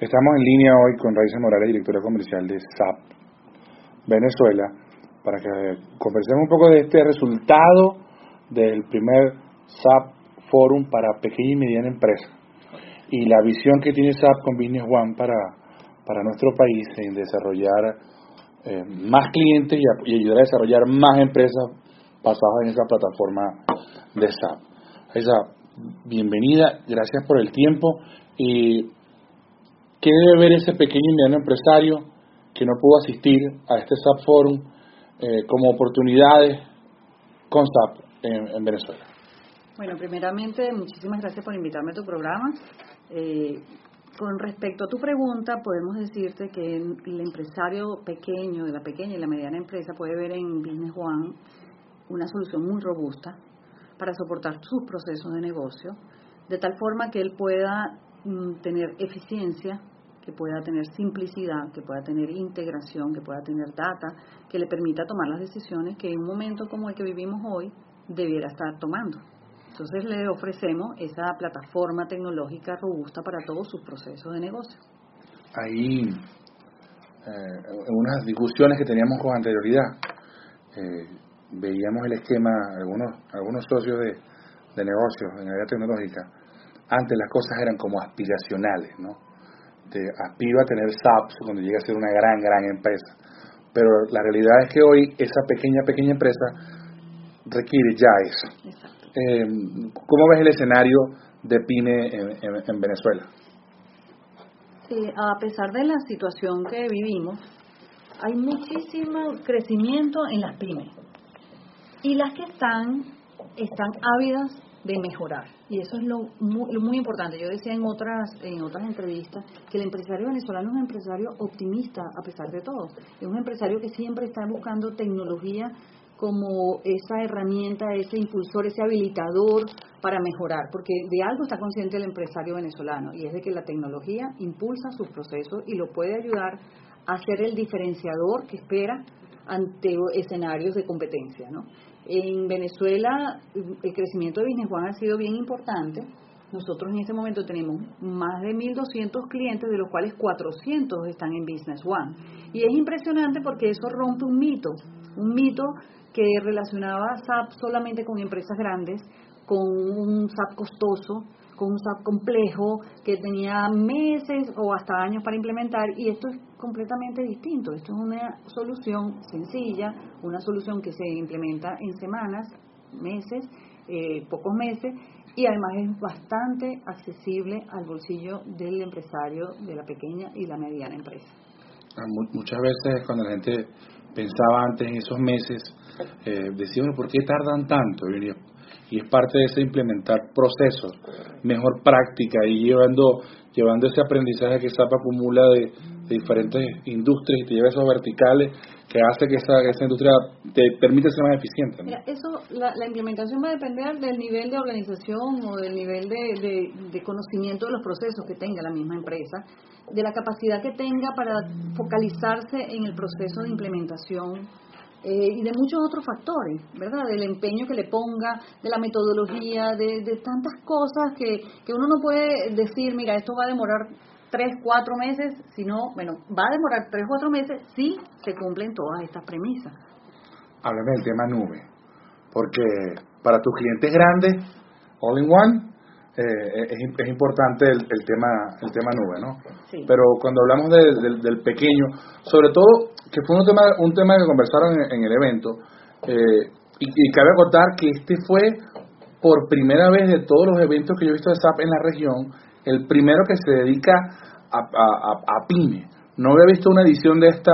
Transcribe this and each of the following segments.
Estamos en línea hoy con Raiza Morales, directora comercial de SAP Venezuela, para que conversemos un poco de este resultado del primer SAP Forum para pequeña y mediana empresa y la visión que tiene SAP con Business One para, para nuestro país en desarrollar eh, más clientes y, ayudar a desarrollar más empresas basadas en esa plataforma de SAP. Raiza, bienvenida, gracias por el tiempo y ¿Qué debe ver ese pequeño y mediano empresario que no pudo asistir a este SAP Forum eh, como oportunidades con SAP en, Venezuela? Bueno, primeramente, muchísimas gracias por invitarme a tu programa. Eh, con respecto a tu pregunta, podemos decirte que el empresario pequeño, de la pequeña y la mediana empresa, puede ver en Business One una solución muy robusta para soportar sus procesos de negocio, de tal forma que él pueda mm, tener eficiencia que pueda tener simplicidad, que pueda tener integración, que pueda tener data, que le permita tomar las decisiones que en un momento como el que vivimos hoy debiera estar tomando. Entonces le ofrecemos esa plataforma tecnológica robusta para todos sus procesos de negocio. Ahí, eh, en unas discusiones que teníamos con anterioridad, eh, veíamos el esquema, algunos, algunos socios de, de negocios en área tecnológica, antes las cosas eran como aspiracionales, ¿no? Este, aspiro a tener SAPs cuando llegue a ser una gran, gran empresa. Pero la realidad es que hoy esa pequeña, pequeña empresa requiere ya eso. Eh, ¿Cómo ves el escenario de PYME en, Venezuela? A pesar de la situación que vivimos, hay muchísimo crecimiento en las pymes. Y las que están, están ávidas de mejorar. Y eso es lo muy, importante. Yo decía en otras, en otras entrevistas que el empresario venezolano es un empresario optimista a pesar de todo. Es un empresario que siempre está buscando tecnología como esa herramienta, ese impulsor, ese habilitador para mejorar, porque de algo está consciente el empresario venezolano y es de que la tecnología impulsa sus procesos y lo puede ayudar a ser el diferenciador que espera ante escenarios de competencia, ¿no? En Venezuela el crecimiento de Business One ha sido bien importante. Nosotros en este momento tenemos más de 1.200 clientes, de los cuales 400 están en Business One. Y es impresionante porque eso rompe un mito, un mito que relacionaba SAP solamente con empresas grandes, con un SAP costoso, con un SAP complejo que tenía meses o hasta años para implementar y esto es completamente distinto. Esto es una solución sencilla, una solución que se implementa en semanas, meses, eh, pocos meses y además es bastante accesible al bolsillo del empresario de la pequeña y la mediana empresa. Ah, muchas veces cuando la gente pensaba antes en esos meses, eh, decía, ¿por qué tardan tanto? y es parte de ese implementar procesos, mejor práctica y llevando llevando ese aprendizaje que SAP acumula de, diferentes industrias y te lleva esos verticales que hace que esa, esa industria te permite ser más eficiente. eso, la, implementación va a depender del nivel de organización o del nivel de, de conocimiento de los procesos que tenga la misma empresa, de la capacidad que tenga para focalizarse en el proceso de implementación eh, y de muchos otros factores, ¿verdad? Del empeño que le ponga, de la metodología, de, tantas cosas que, que uno no puede decir, mira, esto va a demorar tres, cuatro meses, sino, bueno, va a demorar tres, cuatro meses si se cumplen todas estas premisas. Háblame del tema nube, porque para tus clientes grandes, all in one, eh, es, es, importante el, el, tema el tema nube, ¿no? Pero cuando hablamos del pequeño, sobre todo que fue un tema un tema que conversaron en, el evento eh, y, cabe acotar que este fue por primera vez de todos los eventos que yo he visto de SAP en la región, el primero que se dedica a, a, a pyme. No había visto una edición de esta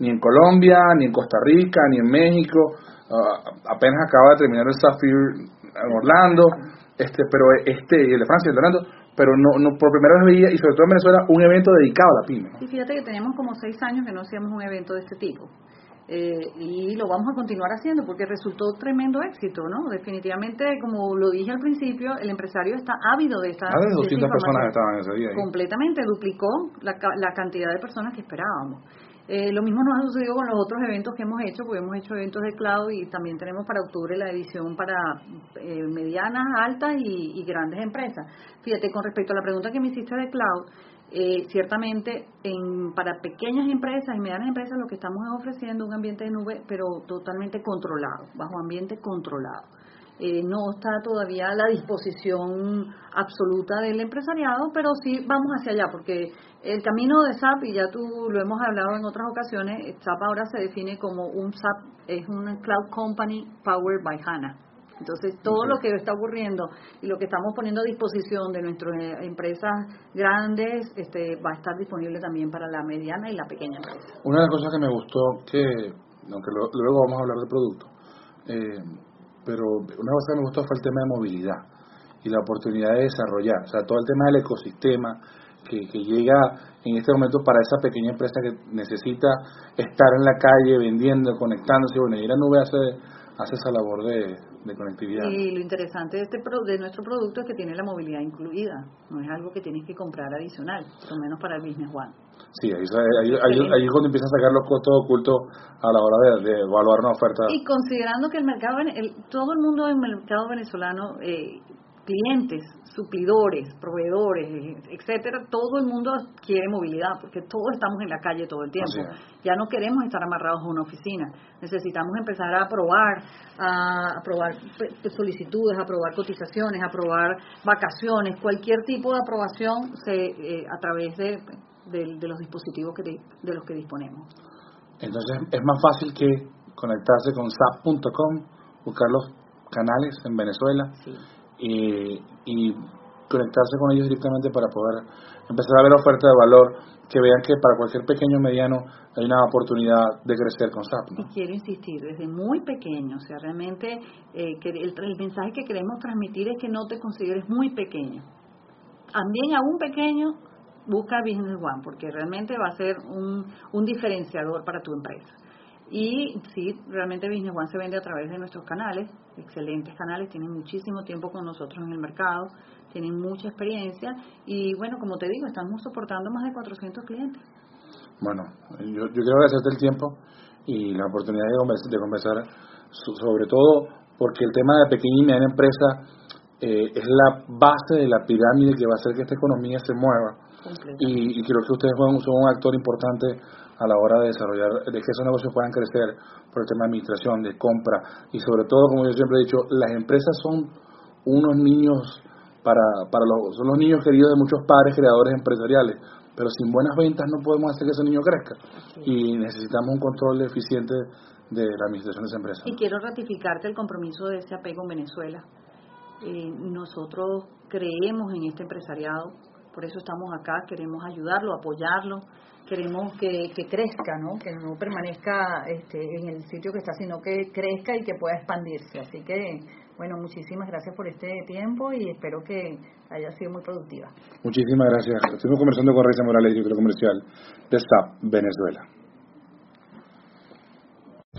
ni en Colombia, ni en Costa Rica, ni en México. Ah, apenas acaba de terminar el Sapphire en Orlando, este, pero este, el de Francia, el de Orlando, pero no, no por primera vez veía, y sobre todo en Venezuela, un evento dedicado a la pyme. Sí, fíjate que tenemos como seis años que no hacíamos un evento de este tipo. Eh, y lo vamos a continuar haciendo porque resultó tremendo éxito, ¿no? Definitivamente, como lo dije al principio, el empresario está ávido de esta. Más de 200 personas estaban ese día. Completamente, duplicó la, la cantidad de personas que esperábamos. Eh, lo mismo nos ha sucedido con los otros eventos que hemos hecho, porque hemos hecho eventos de cloud y también tenemos para octubre la edición para eh, medianas, altas y, grandes empresas. Fíjate, con respecto a la pregunta que me hiciste de cloud, eh, ciertamente en, para pequeñas empresas y medianas empresas lo que estamos es ofreciendo un ambiente de nube, pero totalmente controlado, bajo ambiente controlado. Eh, no está todavía a la disposición absoluta del empresariado, pero sí vamos hacia allá, porque el camino de SAP, y ya tú lo hemos hablado en otras ocasiones, SAP ahora se define como un SAP, es un Cloud Company Powered by HANA. Entonces, todo lo que está ocurriendo y lo que estamos poniendo a disposición de nuestras eh, empresas grandes este, va a estar disponible también para la mediana y la pequeña empresa. Una de las cosas que me gustó, que aunque luego vamos a hablar de producto, eh, pero una cosa que me gustó fue el tema de movilidad y la oportunidad de desarrollar, o sea, todo el tema del ecosistema que, que llega en este momento para esa pequeña empresa que necesita estar en la calle vendiendo, conectándose, bueno, y la nube hace, hace esa labor de, de conectividad. Y lo interesante de, este, de nuestro producto es que tiene la movilidad incluida, no es algo que tienes que comprar adicional, por lo menos para el Business One. Sí, ahí, ahí, es cuando empiezan a sacar los costos ocultos a la hora de, evaluar una oferta. Y considerando que el mercado, el, todo el mundo en el mercado venezolano eh, clientes, suplidores, proveedores, etcétera, todo el mundo quiere movilidad porque todos estamos en la calle todo el tiempo. Ya no queremos estar amarrados a una oficina. Necesitamos empezar a aprobar, a aprobar solicitudes, a aprobar cotizaciones, a aprobar vacaciones, cualquier tipo de aprobación se, eh, a través de, de, los dispositivos que de, los que disponemos. Entonces es más fácil que conectarse con SAP.com, buscar los canales en Venezuela. Sí y, conectarse con ellos directamente para poder empezar a ver oferta de valor que vean que para cualquier pequeño o mediano hay una oportunidad de crecer con SAP. Y quiero insistir, desde muy pequeño, o sea, realmente eh, que el, mensaje que queremos transmitir es que no te consideres muy pequeño. También a un pequeño, busca Business One, porque realmente va a ser un, un diferenciador para tu empresa. Y sí, realmente Business One se vende a través de nuestros canales, excelentes canales, tienen muchísimo tiempo con nosotros en el mercado, tienen mucha experiencia y bueno, como te digo, estamos soportando más de 400 clientes. Bueno, yo, yo quiero agradecerte el tiempo y la oportunidad de conversar, sobre todo porque el tema de pequeña y mediana empresa eh, es la base de la pirámide que va a hacer que esta economía se mueva. Y, y, creo que ustedes son un actor importante a la hora de desarrollar, de que esos negocios puedan crecer por el tema de administración, de compra y sobre todo, como yo siempre he dicho, las empresas son unos niños para, para los, son los niños queridos de muchos padres creadores empresariales, pero sin buenas ventas no podemos hacer que ese niño crezca y necesitamos un control eficiente de la administración de esa empresa. Y quiero ratificarte el compromiso de ese apego en Venezuela. Eh, nosotros creemos en este empresariado, por eso estamos acá, queremos ayudarlo, apoyarlo, queremos que, crezca, ¿no? que no permanezca este, en el sitio que está, sino que crezca y que pueda expandirse. Así que, bueno, muchísimas gracias por este tiempo y espero que haya sido muy productiva. Muchísimas gracias. Estuvimos conversando con Reisa Morales, director comercial de SAP Venezuela.